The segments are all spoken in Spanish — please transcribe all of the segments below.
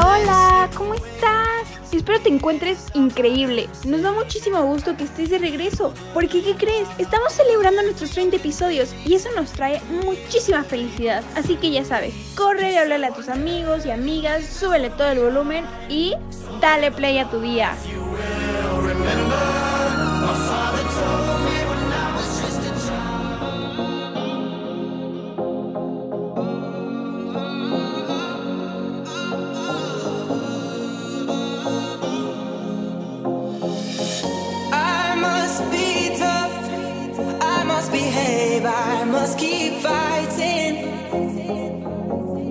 Hola, ¿cómo estás? Espero te encuentres increíble. Nos da muchísimo gusto que estés de regreso. Porque, ¿qué crees? Estamos celebrando nuestros 30 episodios y eso nos trae muchísima felicidad. Así que ya sabes, corre y háblale a tus amigos y amigas, súbele todo el volumen y dale play a tu día. I must keep fighting.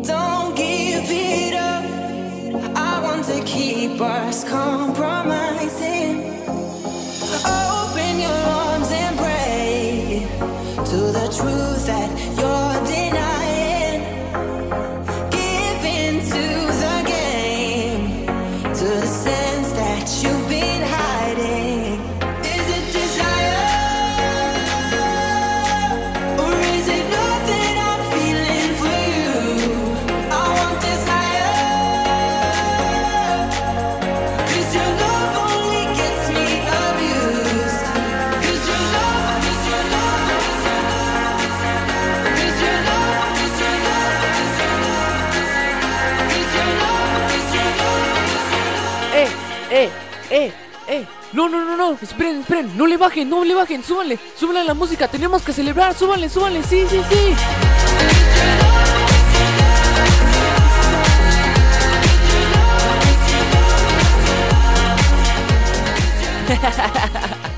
Don't give it up. I want to keep us compromising. No, esperen, esperen, no le bajen, no le bajen, súbanle, súbanle a la música, tenemos que celebrar, súbanle, súbanle, sí, sí, sí.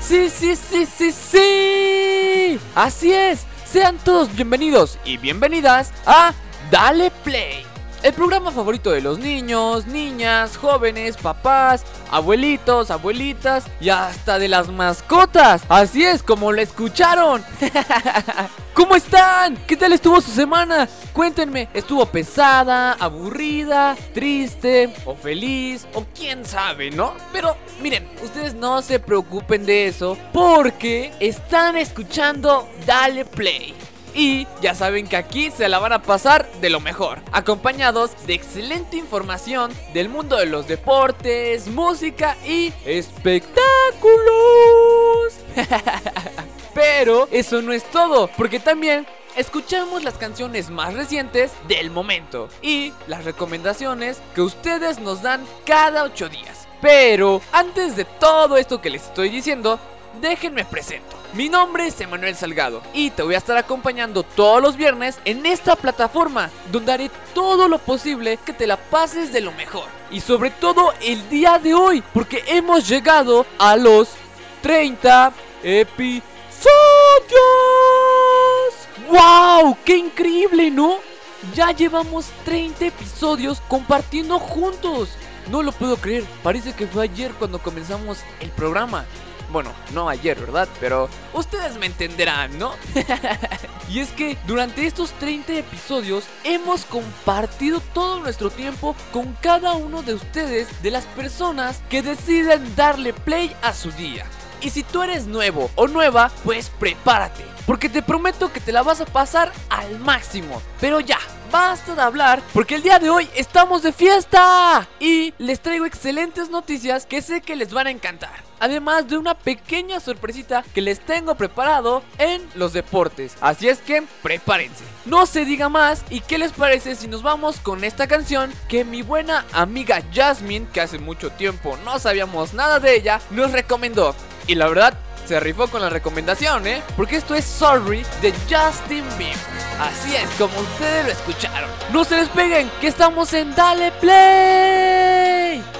Sí, sí, sí, sí, sí. Así es. Sean todos bienvenidos y bienvenidas a Dale Play. El programa favorito de los niños, niñas, jóvenes, papás, abuelitos, abuelitas y hasta de las mascotas. Así es como lo escucharon. ¿Cómo están? ¿Qué tal estuvo su semana? Cuéntenme, ¿estuvo pesada, aburrida, triste o feliz o quién sabe, ¿no? Pero miren, ustedes no se preocupen de eso porque están escuchando Dale Play. Y ya saben que aquí se la van a pasar de lo mejor, acompañados de excelente información del mundo de los deportes, música y espectáculos. Pero eso no es todo, porque también escuchamos las canciones más recientes del momento y las recomendaciones que ustedes nos dan cada 8 días. Pero antes de todo esto que les estoy diciendo, déjenme presento. Mi nombre es Emanuel Salgado y te voy a estar acompañando todos los viernes en esta plataforma donde haré todo lo posible que te la pases de lo mejor. Y sobre todo el día de hoy, porque hemos llegado a los 30 episodios. ¡Wow! ¡Qué increíble, ¿no? Ya llevamos 30 episodios compartiendo juntos. No lo puedo creer, parece que fue ayer cuando comenzamos el programa. Bueno, no ayer, ¿verdad? Pero ustedes me entenderán, ¿no? y es que durante estos 30 episodios hemos compartido todo nuestro tiempo con cada uno de ustedes, de las personas que deciden darle play a su día. Y si tú eres nuevo o nueva, pues prepárate, porque te prometo que te la vas a pasar al máximo. Pero ya, basta de hablar, porque el día de hoy estamos de fiesta y les traigo excelentes noticias que sé que les van a encantar. Además de una pequeña sorpresita que les tengo preparado en los deportes. Así es que prepárense. No se diga más y qué les parece si nos vamos con esta canción que mi buena amiga Jasmine, que hace mucho tiempo no sabíamos nada de ella, nos recomendó. Y la verdad, se rifó con la recomendación, ¿eh? Porque esto es Sorry de Justin Bieber. Así es, como ustedes lo escucharon. No se despeguen, que estamos en Dale Play.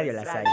En Radio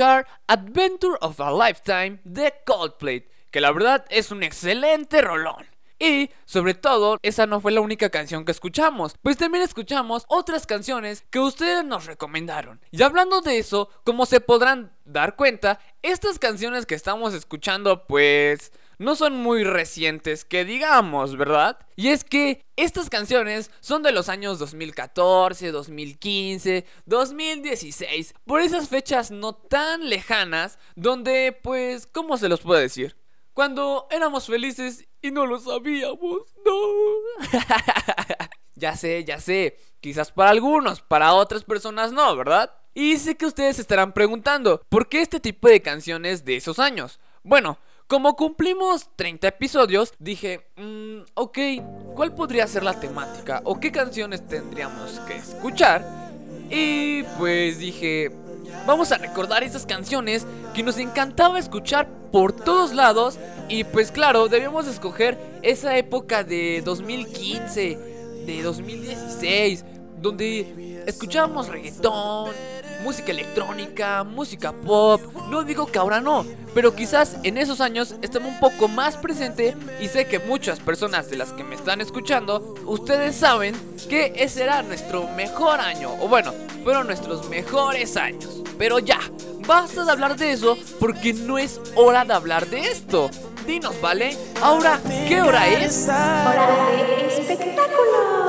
Adventure of a Lifetime de Coldplay, que la verdad es un excelente rolón. Y, sobre todo, esa no fue la única canción que escuchamos, pues también escuchamos otras canciones que ustedes nos recomendaron. Y hablando de eso, como se podrán dar cuenta, estas canciones que estamos escuchando, pues no son muy recientes que digamos, ¿verdad? Y es que estas canciones son de los años 2014, 2015, 2016, por esas fechas no tan lejanas donde, pues, ¿cómo se los puedo decir? Cuando éramos felices y no lo sabíamos. No. ya sé, ya sé. Quizás para algunos, para otras personas no, ¿verdad? Y sé que ustedes estarán preguntando, ¿por qué este tipo de canciones de esos años? Bueno, como cumplimos 30 episodios, dije, mmm, ok, ¿cuál podría ser la temática? ¿O qué canciones tendríamos que escuchar? Y pues dije, vamos a recordar esas canciones que nos encantaba escuchar por todos lados. Y pues claro, debíamos escoger esa época de 2015, de 2016, donde escuchábamos reggaetón, música electrónica, música pop. No digo que ahora no, pero quizás en esos años estaba un poco más presente y sé que muchas personas de las que me están escuchando, ustedes saben que ese era nuestro mejor año, o bueno, fueron nuestros mejores años. Pero ya, basta de hablar de eso porque no es hora de hablar de esto. Dinos, ¿vale? Ahora, ¿qué hora es? Hora de espectáculo.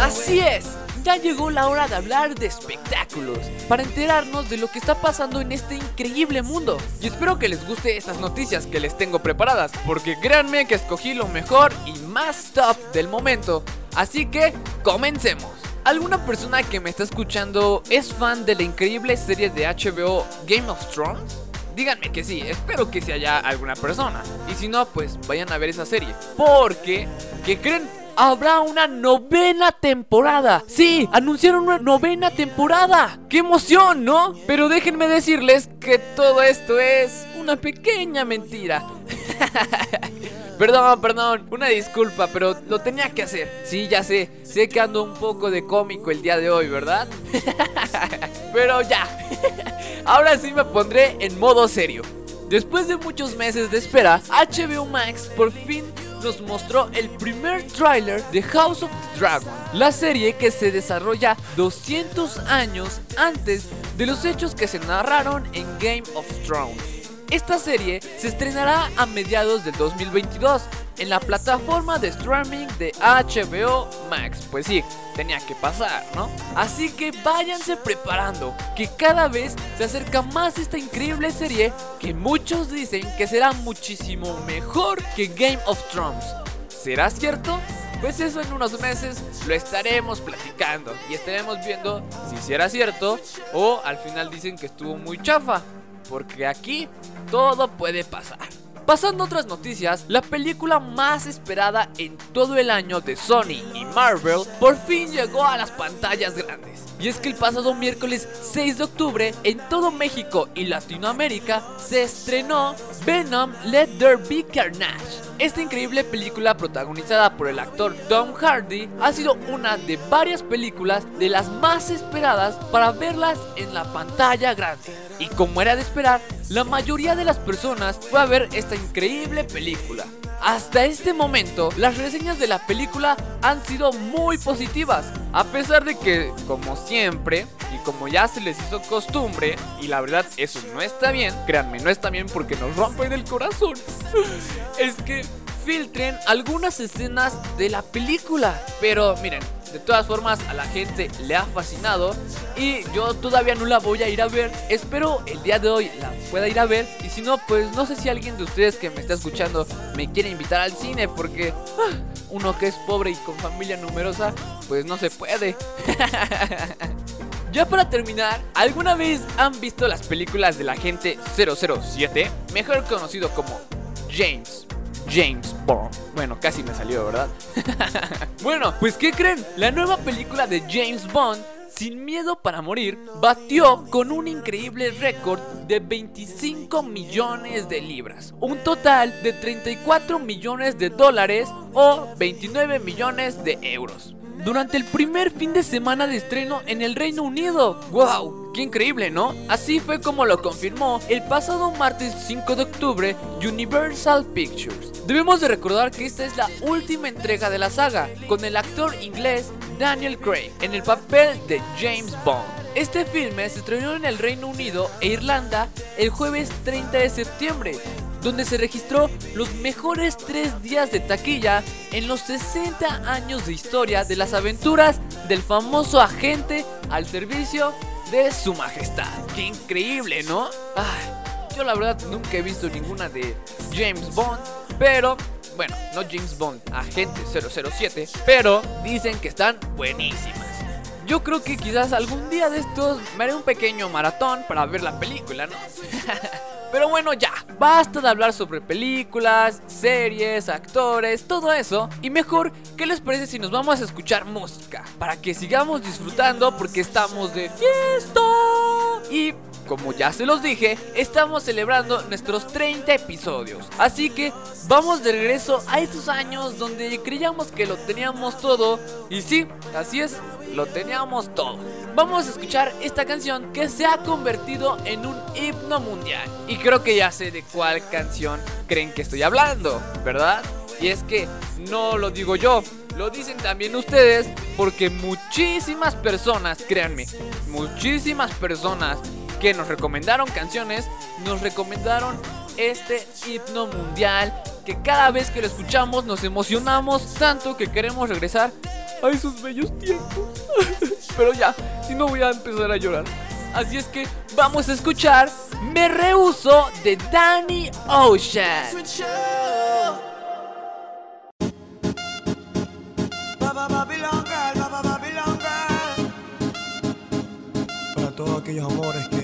Así es, ya llegó la hora de hablar de espectáculos, para enterarnos de lo que está pasando en este increíble mundo. Y espero que les guste estas noticias que les tengo preparadas, porque créanme que escogí lo mejor y más top del momento. Así que, comencemos. ¿Alguna persona que me está escuchando es fan de la increíble serie de HBO Game of Thrones? Díganme que sí, espero que si haya alguna persona. Y si no, pues vayan a ver esa serie. Porque, ¿qué creen? Habrá una novena temporada. Sí, anunciaron una novena temporada. ¡Qué emoción, ¿no? Pero déjenme decirles que todo esto es una pequeña mentira. Perdón, perdón, una disculpa, pero lo tenía que hacer. Sí, ya sé, sé que ando un poco de cómico el día de hoy, ¿verdad? pero ya, ahora sí me pondré en modo serio. Después de muchos meses de espera, HBO Max por fin nos mostró el primer tráiler de House of the Dragon, la serie que se desarrolla 200 años antes de los hechos que se narraron en Game of Thrones. Esta serie se estrenará a mediados del 2022 en la plataforma de streaming de HBO Max. Pues sí, tenía que pasar, ¿no? Así que váyanse preparando, que cada vez se acerca más esta increíble serie que muchos dicen que será muchísimo mejor que Game of Thrones. ¿Será cierto? Pues eso en unos meses lo estaremos platicando y estaremos viendo si será cierto o al final dicen que estuvo muy chafa. Porque aquí todo puede pasar. Pasando a otras noticias, la película más esperada en todo el año de Sony y Marvel por fin llegó a las pantallas grandes. Y es que el pasado miércoles 6 de octubre en todo México y Latinoamérica se estrenó Venom Let There Be Carnage. Esta increíble película protagonizada por el actor Tom Hardy ha sido una de varias películas de las más esperadas para verlas en la pantalla grande. Y como era de esperar, la mayoría de las personas fue a ver esta increíble película. Hasta este momento, las reseñas de la película han sido muy positivas, a pesar de que, como siempre, y como ya se les hizo costumbre, y la verdad eso no está bien, créanme, no está bien porque nos rompen el corazón, es que filtren algunas escenas de la película. Pero miren, de todas formas a la gente le ha fascinado y yo todavía no la voy a ir a ver. Espero el día de hoy la pueda ir a ver y si no, pues no sé si alguien de ustedes que me está escuchando me quiere invitar al cine porque ah, uno que es pobre y con familia numerosa, pues no se puede. Ya para terminar, ¿alguna vez han visto las películas del agente 007? Mejor conocido como James James Bond. Bueno, casi me salió, ¿verdad? bueno, pues ¿qué creen? La nueva película de James Bond, Sin Miedo para Morir, batió con un increíble récord de 25 millones de libras. Un total de 34 millones de dólares o 29 millones de euros. Durante el primer fin de semana de estreno en el Reino Unido. ¡Wow! ¡Qué increíble, ¿no? Así fue como lo confirmó el pasado martes 5 de octubre Universal Pictures. Debemos de recordar que esta es la última entrega de la saga, con el actor inglés Daniel Craig en el papel de James Bond. Este filme se estrenó en el Reino Unido e Irlanda el jueves 30 de septiembre, donde se registró los mejores tres días de taquilla en los 60 años de historia de las aventuras del famoso agente al servicio de su majestad. ¡Qué increíble, ¿no? Ay, Yo la verdad nunca he visto ninguna de James Bond, pero bueno, no James Bond, agente 007, pero dicen que están buenísimas. Yo creo que quizás algún día de estos me haré un pequeño maratón para ver la película, ¿no? Pero bueno, ya, basta de hablar sobre películas, series, actores, todo eso. Y mejor, ¿qué les parece si nos vamos a escuchar música? Para que sigamos disfrutando porque estamos de fiesta. Como ya se los dije, estamos celebrando nuestros 30 episodios. Así que vamos de regreso a esos años donde creíamos que lo teníamos todo. Y sí, así es, lo teníamos todo. Vamos a escuchar esta canción que se ha convertido en un himno mundial. Y creo que ya sé de cuál canción creen que estoy hablando, ¿verdad? Y es que no lo digo yo, lo dicen también ustedes porque muchísimas personas, créanme, muchísimas personas que nos recomendaron canciones, nos recomendaron este himno mundial que cada vez que lo escuchamos nos emocionamos tanto que queremos regresar a esos bellos tiempos. Pero ya, si no voy a empezar a llorar. Así es que vamos a escuchar Me Rehuso de Danny Ocean. Para todos aquellos amores que, que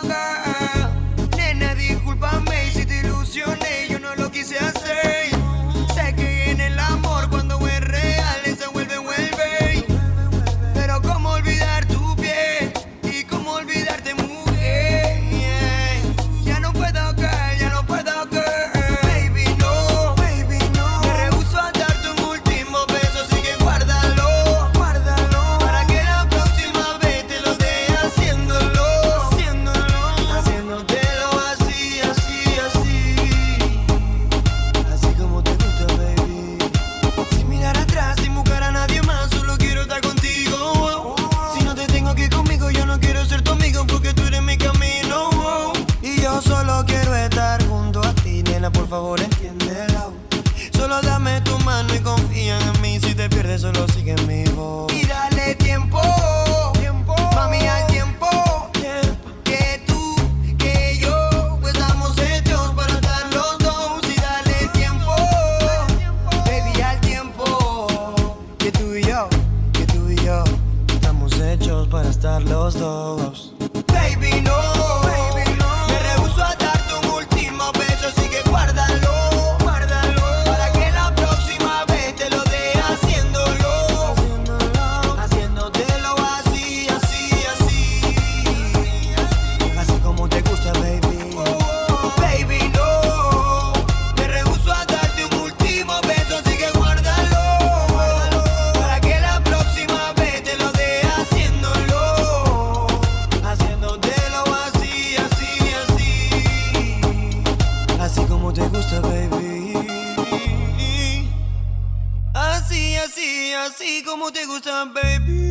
así, como te gusta, baby. Baby,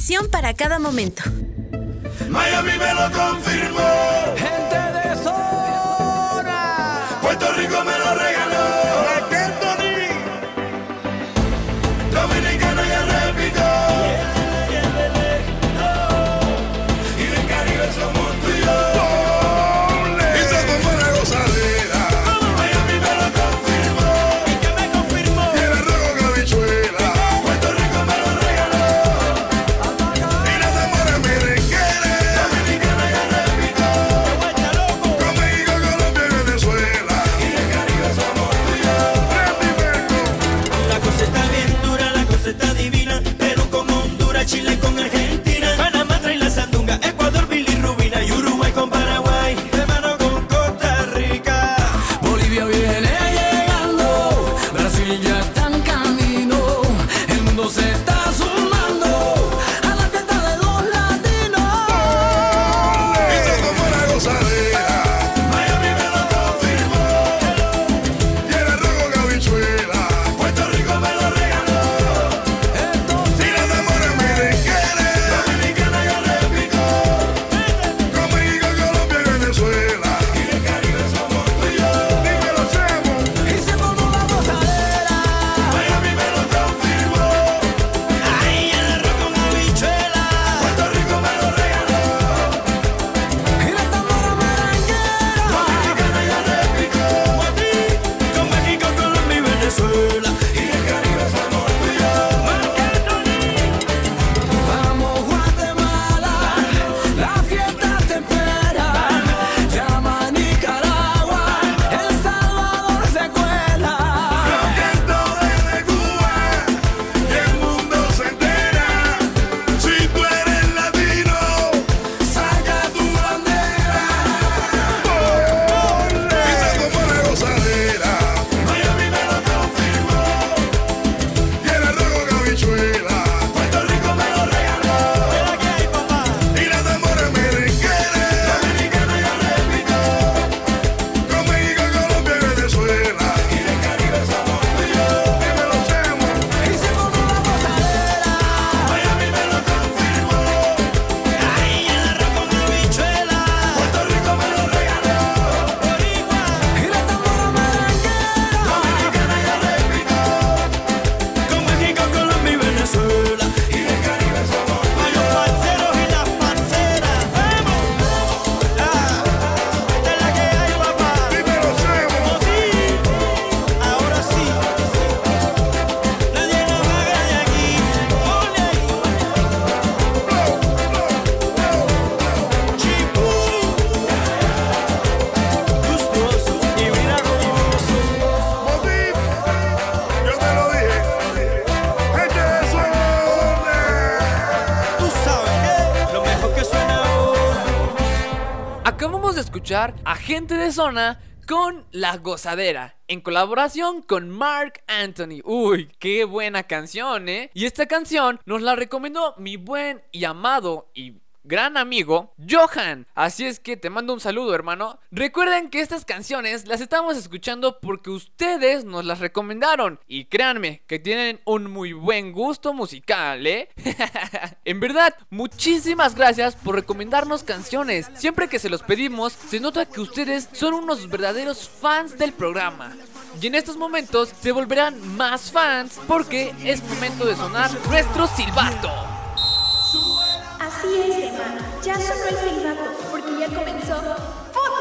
canción para cada momento. Miami me lo confirmó. Gente de zona. Puerto Rico me lo regaló. Gente de Zona con La Gozadera, en colaboración con Mark Anthony. Uy, qué buena canción, ¿eh? Y esta canción nos la recomendó mi buen y amado y gran amigo Johan. Así es que te mando un saludo, hermano. Recuerden que estas canciones las estamos escuchando porque ustedes nos las recomendaron. Y créanme que tienen un muy buen gusto musical, ¿eh? en verdad, muchísimas gracias por recomendarnos canciones. Siempre que se los pedimos, se nota que ustedes son unos verdaderos fans del programa. Y en estos momentos se volverán más fans porque es momento de sonar nuestro silbato. Así es, hermano. Ya sonó el silbato porque ya comenzó Food.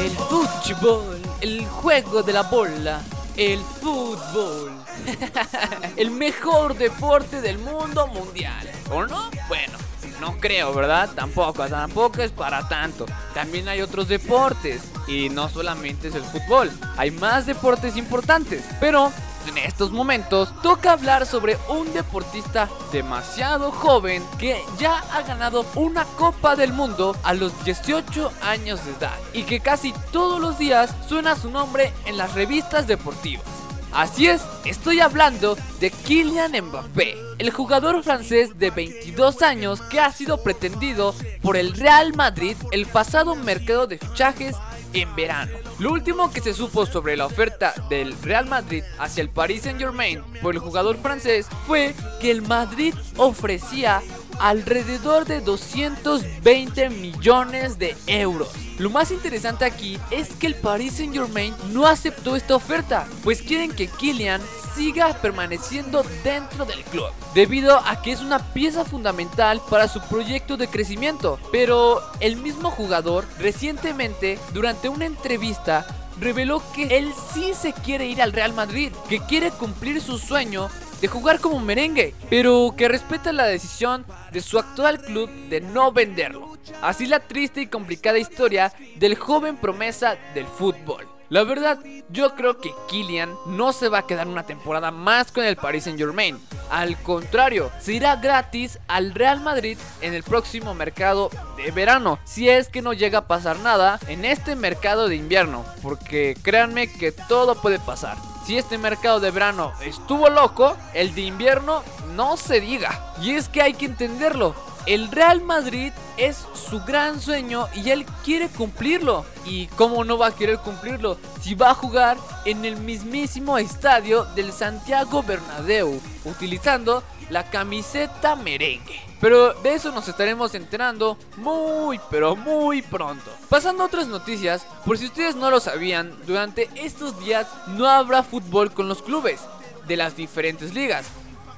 El fútbol, el juego de la bola, el fútbol. el mejor deporte del mundo mundial. ¿O no? Bueno, no creo, ¿verdad? Tampoco, tampoco es para tanto. También hay otros deportes. Y no solamente es el fútbol. Hay más deportes importantes. Pero en estos momentos toca hablar sobre un deportista demasiado joven que ya ha ganado una Copa del Mundo a los 18 años de edad y que casi todos los días suena su nombre en las revistas deportivas. Así es, estoy hablando de Kylian Mbappé, el jugador francés de 22 años que ha sido pretendido por el Real Madrid el pasado mercado de fichajes en verano. Lo último que se supo sobre la oferta del Real Madrid hacia el Paris Saint Germain por el jugador francés fue que el Madrid ofrecía alrededor de 220 millones de euros. Lo más interesante aquí es que el Paris Saint Germain no aceptó esta oferta, pues quieren que Kylian siga permaneciendo dentro del club, debido a que es una pieza fundamental para su proyecto de crecimiento. Pero el mismo jugador recientemente, durante una entrevista, reveló que él sí se quiere ir al Real Madrid, que quiere cumplir su sueño de jugar como merengue, pero que respeta la decisión de su actual club de no venderlo. Así la triste y complicada historia del joven promesa del fútbol. La verdad, yo creo que Kylian no se va a quedar una temporada más con el Paris Saint Germain. Al contrario, se irá gratis al Real Madrid en el próximo mercado de verano. Si es que no llega a pasar nada en este mercado de invierno. Porque créanme que todo puede pasar. Si este mercado de verano estuvo loco, el de invierno no se diga. Y es que hay que entenderlo. El Real Madrid es su gran sueño y él quiere cumplirlo. ¿Y cómo no va a querer cumplirlo? Si va a jugar en el mismísimo estadio del Santiago Bernabéu, utilizando la camiseta merengue. Pero de eso nos estaremos enterando muy pero muy pronto. Pasando a otras noticias, por si ustedes no lo sabían, durante estos días no habrá fútbol con los clubes de las diferentes ligas.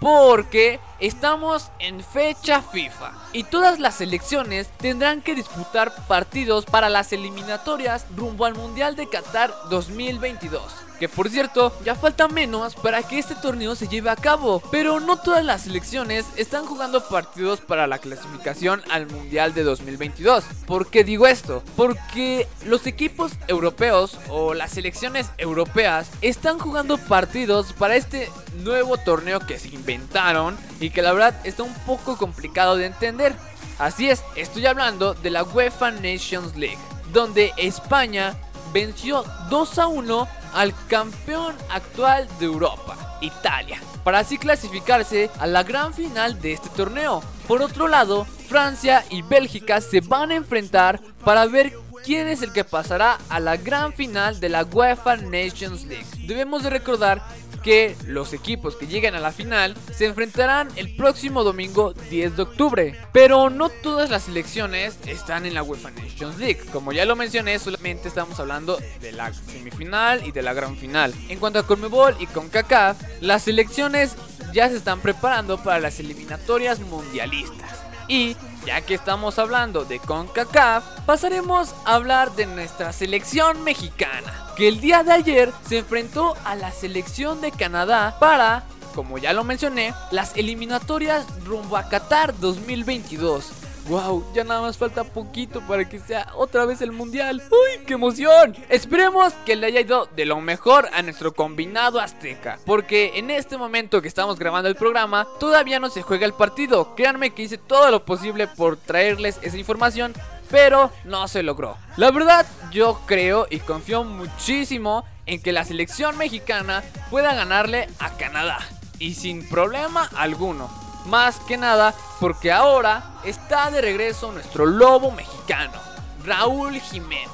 Porque estamos en fecha FIFA y todas las selecciones tendrán que disputar partidos para las eliminatorias rumbo al Mundial de Qatar 2022. Que por cierto, ya falta menos para que este torneo se lleve a cabo. Pero no todas las selecciones están jugando partidos para la clasificación al Mundial de 2022. ¿Por qué digo esto? Porque los equipos europeos o las selecciones europeas están jugando partidos para este nuevo torneo que se inventaron y que la verdad está un poco complicado de entender. Así es, estoy hablando de la UEFA Nations League, donde España venció 2 a 1 al campeón actual de Europa, Italia, para así clasificarse a la gran final de este torneo. Por otro lado, Francia y Bélgica se van a enfrentar para ver quién es el que pasará a la gran final de la UEFA Nations League. Debemos de recordar que los equipos que lleguen a la final se enfrentarán el próximo domingo 10 de octubre. Pero no todas las selecciones están en la UEFA Nations League. Como ya lo mencioné, solamente estamos hablando de la semifinal y de la gran final. En cuanto a Conmebol y CONCACAF, las selecciones ya se están preparando para las eliminatorias mundialistas. Y ya que estamos hablando de CONCACAF, pasaremos a hablar de nuestra selección mexicana, que el día de ayer se enfrentó a la selección de Canadá para, como ya lo mencioné, las eliminatorias rumbo a Qatar 2022. Wow, ya nada más falta poquito para que sea otra vez el mundial. ¡Uy, qué emoción! Esperemos que le haya ido de lo mejor a nuestro combinado azteca. Porque en este momento que estamos grabando el programa, todavía no se juega el partido. Créanme que hice todo lo posible por traerles esa información. Pero no se logró. La verdad, yo creo y confío muchísimo en que la selección mexicana pueda ganarle a Canadá. Y sin problema alguno. Más que nada porque ahora está de regreso nuestro lobo mexicano, Raúl Jiménez.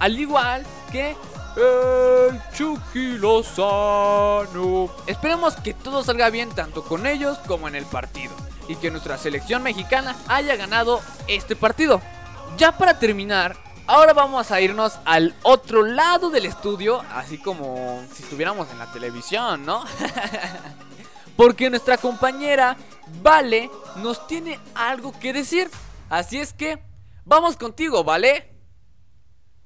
Al igual que el Chucky Lozano. Esperemos que todo salga bien tanto con ellos como en el partido. Y que nuestra selección mexicana haya ganado este partido. Ya para terminar, ahora vamos a irnos al otro lado del estudio, así como si estuviéramos en la televisión, ¿no? Porque nuestra compañera Vale nos tiene algo que decir. Así es que vamos contigo, ¿vale?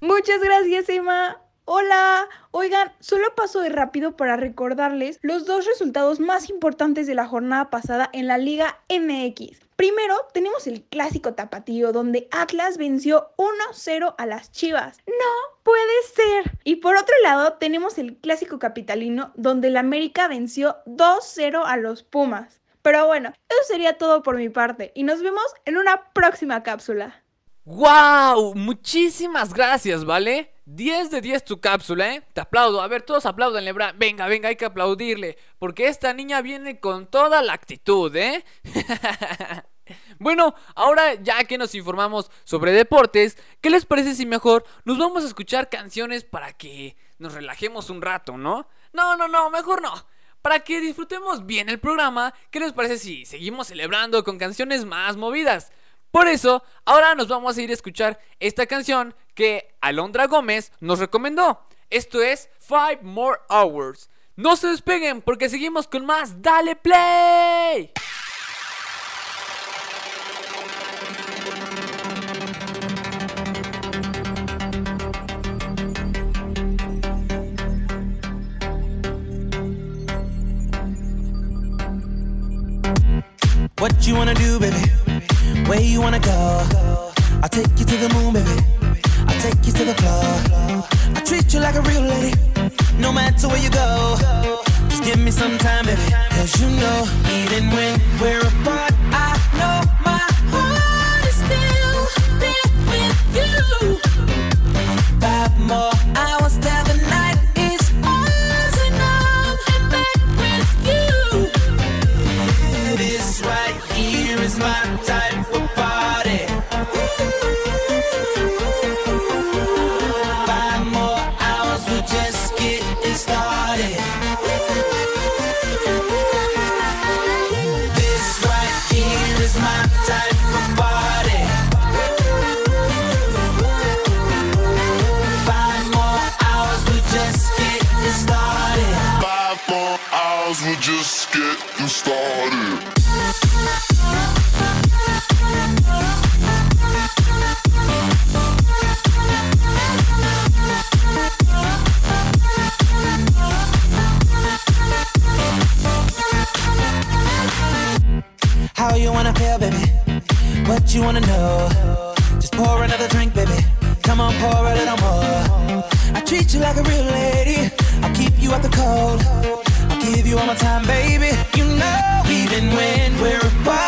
Muchas gracias, Emma. Hola, oigan, solo paso de rápido para recordarles los dos resultados más importantes de la jornada pasada en la Liga MX. Primero, tenemos el clásico tapatío donde Atlas venció 1-0 a las Chivas. No puede ser. Y por otro lado, tenemos el clásico capitalino donde el América venció 2-0 a los Pumas. Pero bueno, eso sería todo por mi parte y nos vemos en una próxima cápsula. ¡Wow! Muchísimas gracias, ¿vale? 10 de 10 tu cápsula, ¿eh? Te aplaudo. A ver, todos aplaudanle, Bra. Venga, venga, hay que aplaudirle. Porque esta niña viene con toda la actitud, ¿eh? bueno, ahora ya que nos informamos sobre deportes, ¿qué les parece si mejor nos vamos a escuchar canciones para que nos relajemos un rato, ¿no? No, no, no, mejor no. Para que disfrutemos bien el programa, ¿qué les parece si seguimos celebrando con canciones más movidas? Por eso, ahora nos vamos a ir a escuchar esta canción que Alondra Gómez nos recomendó. Esto es Five More Hours. No se despeguen porque seguimos con más Dale Play. What you wanna do, baby? Where you wanna go? I'll take you to the moon, baby. I'll take you to the floor. I treat you like a real lady, no matter where you go. Just give me some time, baby. Cause you know, even when we're apart, I you wanna know? Just pour another drink, baby. Come on, pour a little more. I treat you like a real lady. I'll keep you out the cold. I'll give you all my time, baby. You know, even when we're apart,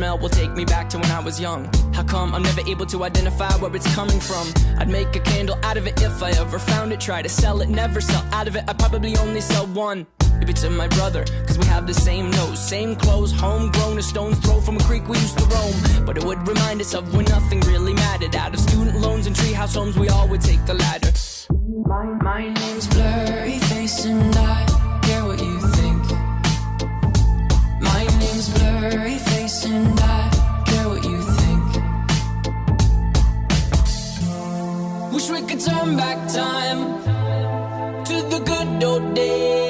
smell will take me back to when I was young. How come I'm never able to identify where it's coming from? I'd make a candle out of it if I ever found it. Try to sell it, never sell out of it. I probably only sell one. Maybe to my brother, cause we have the same nose, same clothes, homegrown, a stone's throw from a creek we used to roam. But it would remind us of when nothing really mattered. Out of student loans and treehouse homes, we all would take the ladder. My, my name's Blurry Face, and I care what you think. My name's Blurry Face, and I care what you think. Wish we could turn back time to the good old days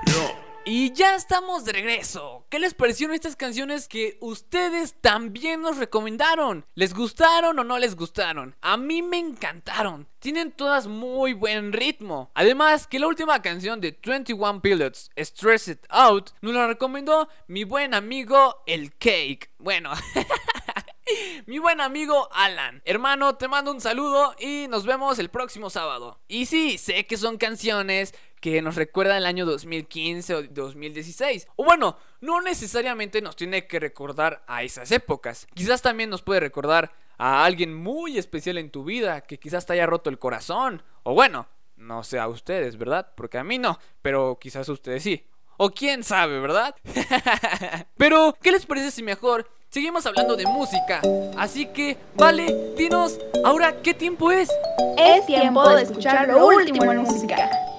Y ya estamos de regreso. ¿Qué les parecieron estas canciones que ustedes también nos recomendaron? ¿Les gustaron o no les gustaron? A mí me encantaron. Tienen todas muy buen ritmo. Además, que la última canción de 21 Pilots, Stress It Out, nos la recomendó mi buen amigo El Cake. Bueno. Mi buen amigo Alan. Hermano, te mando un saludo y nos vemos el próximo sábado. Y sí, sé que son canciones que nos recuerdan el año 2015 o 2016. O bueno, no necesariamente nos tiene que recordar a esas épocas. Quizás también nos puede recordar a alguien muy especial en tu vida que quizás te haya roto el corazón. O bueno, no sé a ustedes, ¿verdad? Porque a mí no, pero quizás a ustedes sí. O quién sabe, ¿verdad? Pero, ¿qué les parece si mejor seguimos hablando de música? Así que, vale, dinos, ahora, ¿qué tiempo es? Es tiempo de escuchar lo último en música.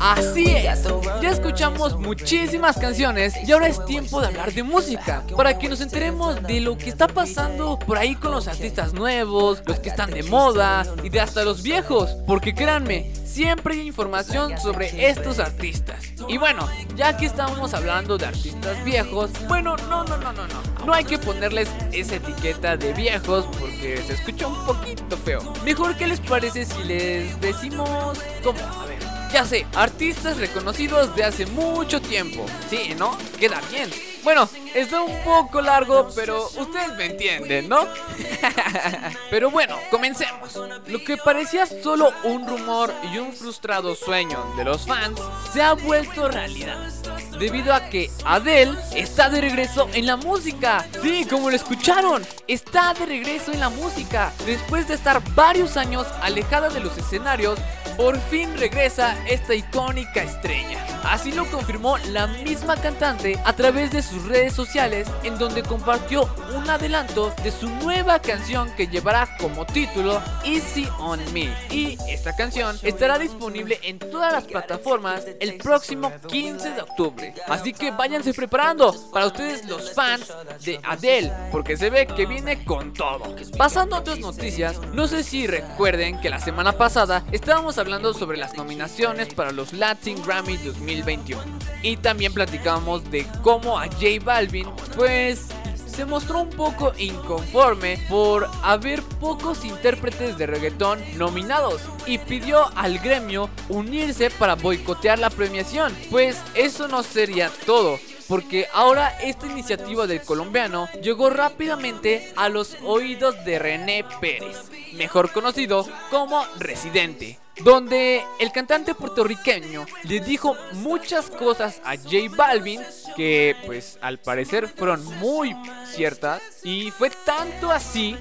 Así es, ya escuchamos muchísimas canciones y ahora es tiempo de hablar de música para que nos enteremos de lo que está pasando por ahí con los artistas nuevos, los que están de moda y de hasta los viejos, porque créanme, siempre hay información sobre estos artistas. Y bueno, ya que estamos hablando de artistas viejos, bueno, no, no, no, no, no, no hay que ponerles esa etiqueta de viejos porque se escucha un poquito feo. Mejor, ¿qué les parece si les decimos cómo? A ver. Ya sé, artistas reconocidos de hace mucho tiempo. Sí, ¿no? Queda bien. Bueno, está un poco largo, pero ustedes me entienden, ¿no? pero bueno, comencemos. Lo que parecía solo un rumor y un frustrado sueño de los fans se ha vuelto realidad. Debido a que Adele está de regreso en la música. Sí, como lo escucharon, está de regreso en la música. Después de estar varios años alejada de los escenarios, por fin regresa esta icónica estrella. Así lo confirmó la misma cantante a través de sus redes sociales en donde compartió un adelanto de su nueva canción que llevará como título Easy on Me. Y esta canción estará disponible en todas las plataformas el próximo 15 de octubre. Así que váyanse preparando para ustedes los fans de Adele, porque se ve que viene con todo. Pasando a otras noticias, no sé si recuerden que la semana pasada estábamos hablando sobre las nominaciones para los Latin Grammy 2021. Y también platicábamos de cómo a J Balvin, pues se mostró un poco inconforme por haber pocos intérpretes de reggaetón nominados y pidió al gremio unirse para boicotear la premiación. Pues eso no sería todo. Porque ahora esta iniciativa del colombiano llegó rápidamente a los oídos de René Pérez, mejor conocido como Residente, donde el cantante puertorriqueño le dijo muchas cosas a J Balvin que pues al parecer fueron muy ciertas y fue tanto así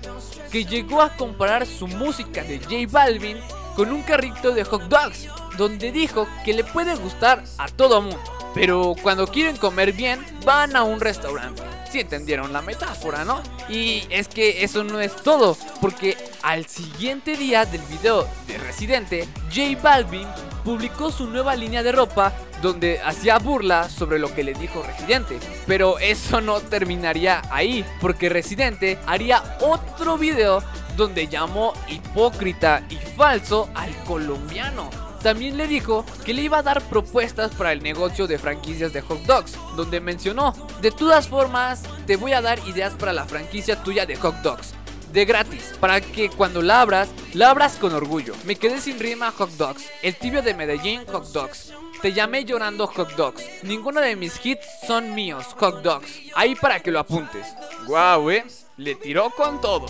que llegó a comparar su música de J Balvin con un carrito de hot dogs, donde dijo que le puede gustar a todo mundo, pero cuando quieren comer bien van a un restaurante. Si entendieron la metáfora, ¿no? Y es que eso no es todo, porque al siguiente día del video de Residente, J Balvin publicó su nueva línea de ropa donde hacía burla sobre lo que le dijo Residente. Pero eso no terminaría ahí, porque Residente haría otro video donde llamó hipócrita y falso al colombiano. También le dijo que le iba a dar propuestas para el negocio de franquicias de hot dogs, donde mencionó, de todas formas, te voy a dar ideas para la franquicia tuya de hot dogs. De gratis, para que cuando la abras, la abras con orgullo. Me quedé sin rima hot dogs. El tibio de Medellín hot dogs. Te llamé llorando hot dogs. Ninguno de mis hits son míos, hot dogs. Ahí para que lo apuntes. Guau, eh. Le tiró con todo.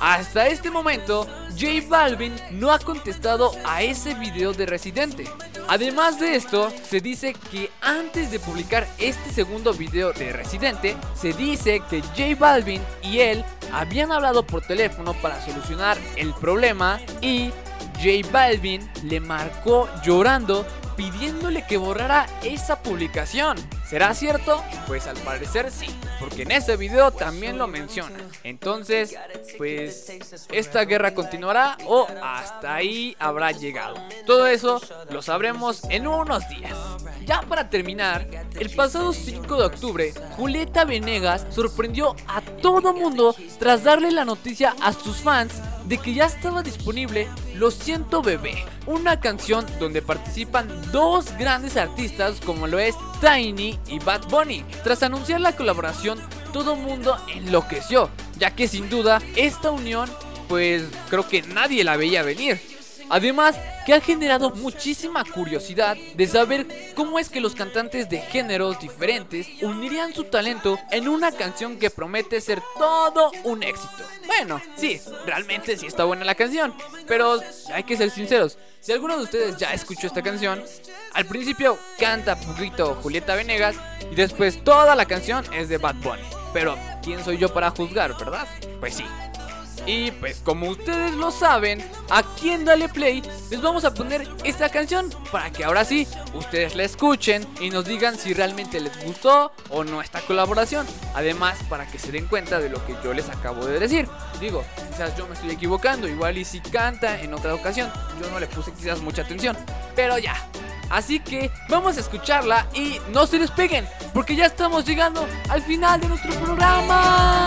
Hasta este momento, J Balvin no ha contestado a ese video de Residente. Además de esto, se dice que antes de publicar este segundo video de Residente, se dice que J Balvin y él habían hablado por teléfono para solucionar el problema y J Balvin le marcó llorando pidiéndole que borrara esa publicación. ¿Será cierto? Pues al parecer sí, porque en ese video también lo menciona. Entonces, pues esta guerra continuará o hasta ahí habrá llegado. Todo eso lo sabremos en unos días. Ya para terminar, el pasado 5 de octubre, Julieta Venegas sorprendió a todo mundo tras darle la noticia a sus fans de que ya estaba disponible Lo siento bebé, una canción donde participan dos grandes artistas como lo es Tiny y Bad Bunny. Tras anunciar la colaboración, todo mundo enloqueció, ya que sin duda esta unión pues creo que nadie la veía venir. Además, que ha generado muchísima curiosidad de saber cómo es que los cantantes de géneros diferentes unirían su talento en una canción que promete ser todo un éxito. Bueno, sí, realmente sí está buena la canción, pero hay que ser sinceros. Si alguno de ustedes ya escuchó esta canción, al principio canta poquito Julieta Venegas y después toda la canción es de Bad Bunny. Pero, ¿quién soy yo para juzgar, verdad? Pues sí, y pues como ustedes lo saben, aquí en Dale Play les vamos a poner esta canción para que ahora sí ustedes la escuchen y nos digan si realmente les gustó o no esta colaboración. Además, para que se den cuenta de lo que yo les acabo de decir. Digo, quizás yo me estoy equivocando, igual y si canta en otra ocasión, yo no le puse quizás mucha atención. Pero ya, Así que vamos a escucharla y no se despeguen, porque ya estamos llegando al final de nuestro programa.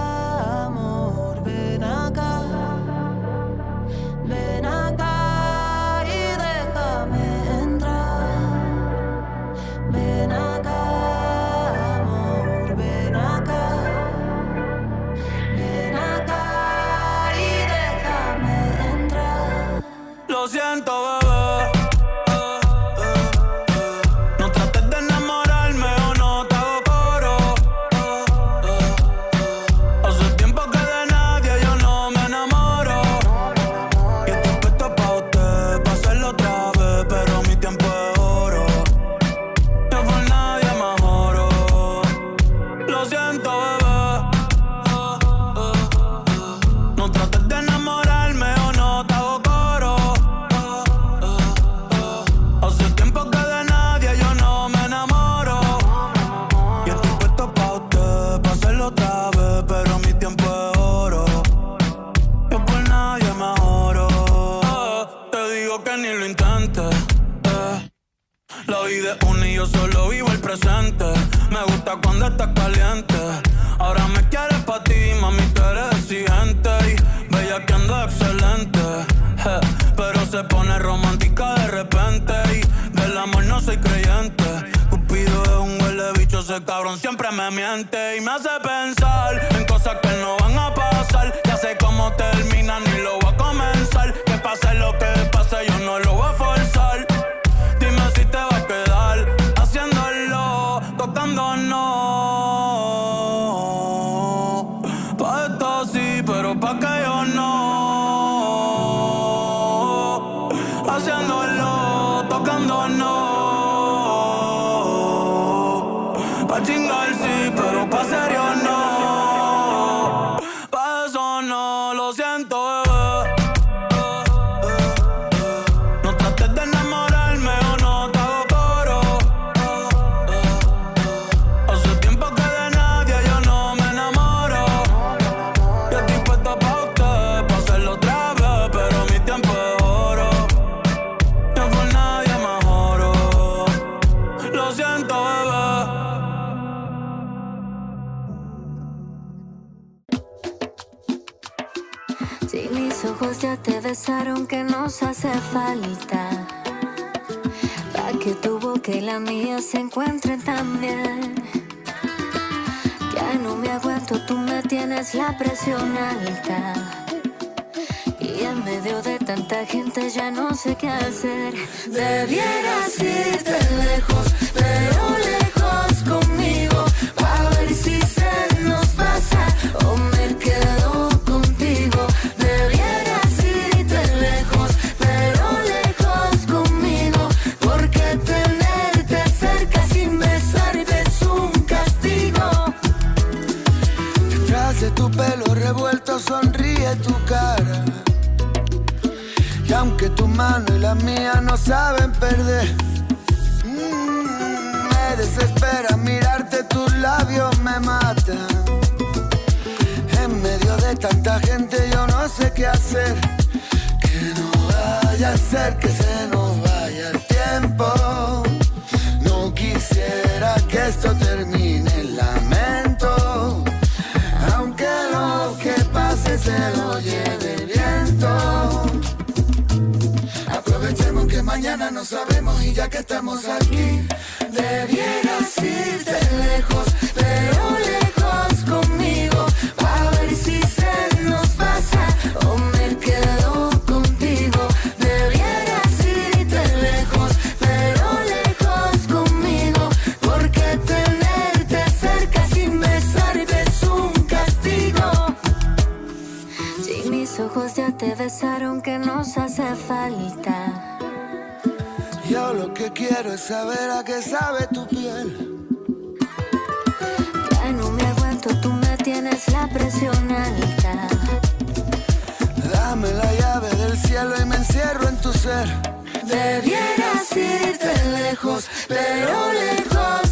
amor, cuando estás caliente. Ahora me quieres pa' ti, mami, tú eres exigente. Y bella que ando excelente. Pero se pone romántica de repente. Y del amor no soy creyente. Cupido es un huele bicho, ese cabrón siempre me miente. Y me hace pensar en cosas que no van a pasar. Ya sé cómo termina, ni besaron, que nos hace falta? Pa' que tu boca y la mía se encuentren también. Ya no me aguanto, tú me tienes la presión alta. Y en medio de tanta gente ya no sé qué hacer. Debieras irte lejos, pero lejos tu cara. Y aunque tu mano y la mía no saben perder, mm, me desespera mirarte, tus labios me matan. En medio de tanta gente yo no sé qué hacer. Que no vaya a ser que se nos que estamos aquí, debieras irte lejos, pero lejos quiero es saber a qué sabe tu piel. Ya no me aguanto, tú me tienes la presión alta. Dame la llave del cielo y me encierro en tu ser. Debieras irte lejos, pero lejos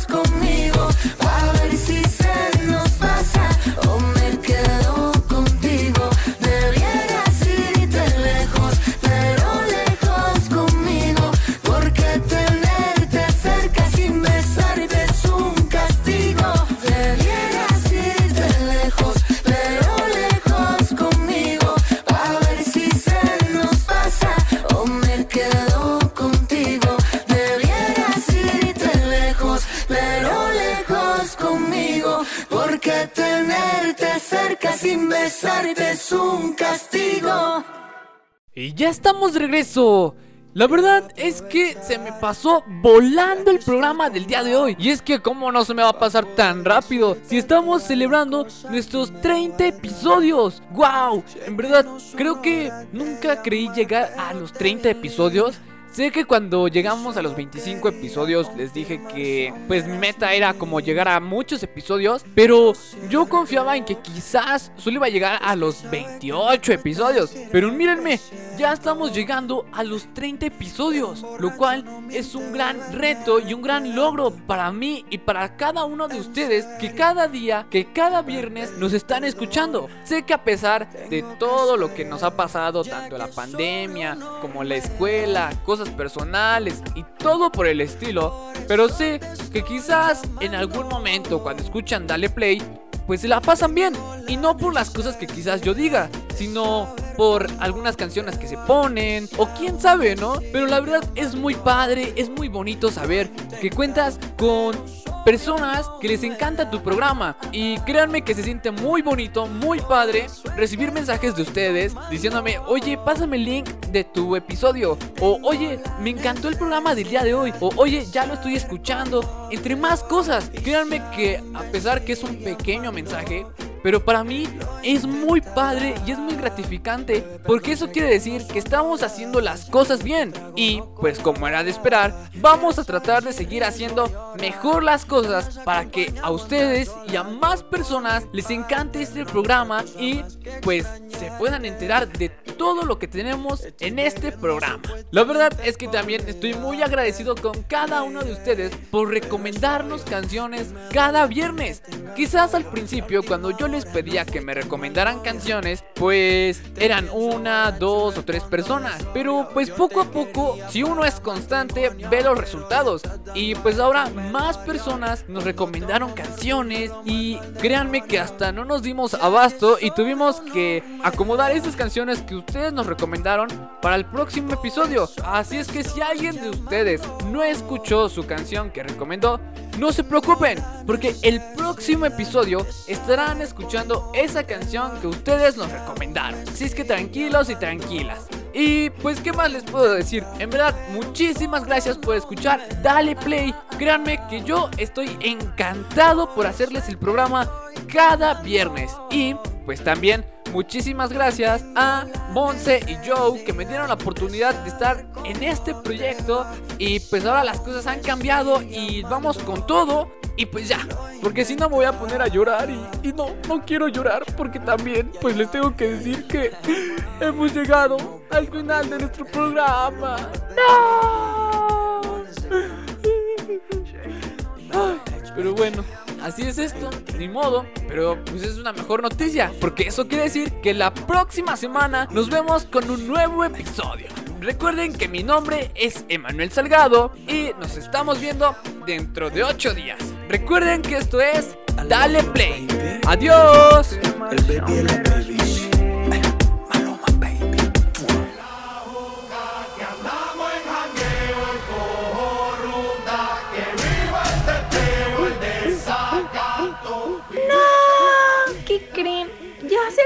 Y ya estamos de regreso. La verdad es que se me pasó volando el programa del día de hoy. Y es que cómo no se me va a pasar tan rápido si estamos celebrando nuestros 30 episodios. ¡Wow! En verdad, creo que nunca creí llegar a los 30 episodios. Sé que cuando llegamos a los 25 episodios les dije que pues mi meta era como llegar a muchos episodios, pero yo confiaba en que quizás solo iba a llegar a los 28 episodios. Pero mírenme, ya estamos llegando a los 30 episodios, lo cual es un gran reto y un gran logro para mí y para cada uno de ustedes que cada día, que cada viernes nos están escuchando. Sé que a pesar de todo lo que nos ha pasado, tanto la pandemia como la escuela, cosas personales y todo por el estilo, pero sé que quizás en algún momento cuando escuchan Dale Play, pues se la pasan bien. Y no por las cosas que quizás yo diga, sino por algunas canciones que se ponen, o quién sabe, ¿no? Pero la verdad es muy padre, es muy bonito saber que cuentas con personas que les encanta tu programa. Y créanme que se siente muy bonito, muy padre recibir mensajes de ustedes diciéndome, oye, pásame el link de tu episodio. O oye, me encantó el programa del día de hoy. O oye, ya lo estoy escuchando. Entre más cosas. Créanme que a pesar que es un pequeño mensaje, pero para mí es muy padre y es muy gratificante porque eso quiere decir que estamos haciendo las cosas bien. Y pues como era de esperar, vamos a tratar de seguir haciendo mejor las cosas para que a ustedes y a más personas les encante este programa y pues se puedan enterar de todo lo que tenemos en este programa. La verdad es que también estoy muy agradecido con cada uno de ustedes por recomendarnos canciones cada viernes. Quizás al principio cuando yo les pedía que me recomendaran canciones, pues eran una, dos o tres personas. Pero pues poco a poco, si uno es constante, ve los resultados. Y pues ahora más personas nos recomendaron canciones y créanme que hasta no nos dimos abasto y tuvimos que acomodar estas canciones que ustedes nos recomendaron para el próximo episodio. Así es que si alguien de ustedes no escuchó su canción que recomendó, no se preocupen, porque el próximo episodio estarán escuchando esa canción que ustedes nos recomendaron. Así es que tranquilos y tranquilas. Y pues, ¿qué más les puedo decir? En verdad, muchísimas gracias por escuchar Dale Play. Créanme que yo estoy encantado por hacerles el programa cada viernes. Y pues también muchísimas gracias a Monse y Joe que me dieron la oportunidad de estar en este proyecto. Y pues ahora las cosas han cambiado y vamos con todo. Y pues ya, porque si no me voy a poner a llorar y, y no, no quiero llorar porque también pues les tengo que decir que hemos llegado al final de nuestro programa. ¡No! Pero bueno, así es esto, ni modo, pero pues es una mejor noticia, porque eso quiere decir que la próxima semana nos vemos con un nuevo episodio. Recuerden que mi nombre es Emanuel Salgado y nos estamos viendo dentro de 8 días. Recuerden que esto es Dale Play. Adiós.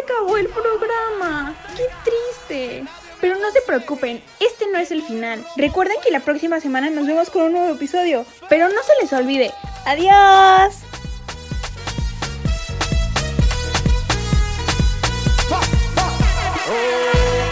Acabó el programa. ¡Qué triste! Pero no se preocupen, este no es el final. Recuerden que la próxima semana nos vemos con un nuevo episodio. Pero no se les olvide. ¡Adiós! Oh.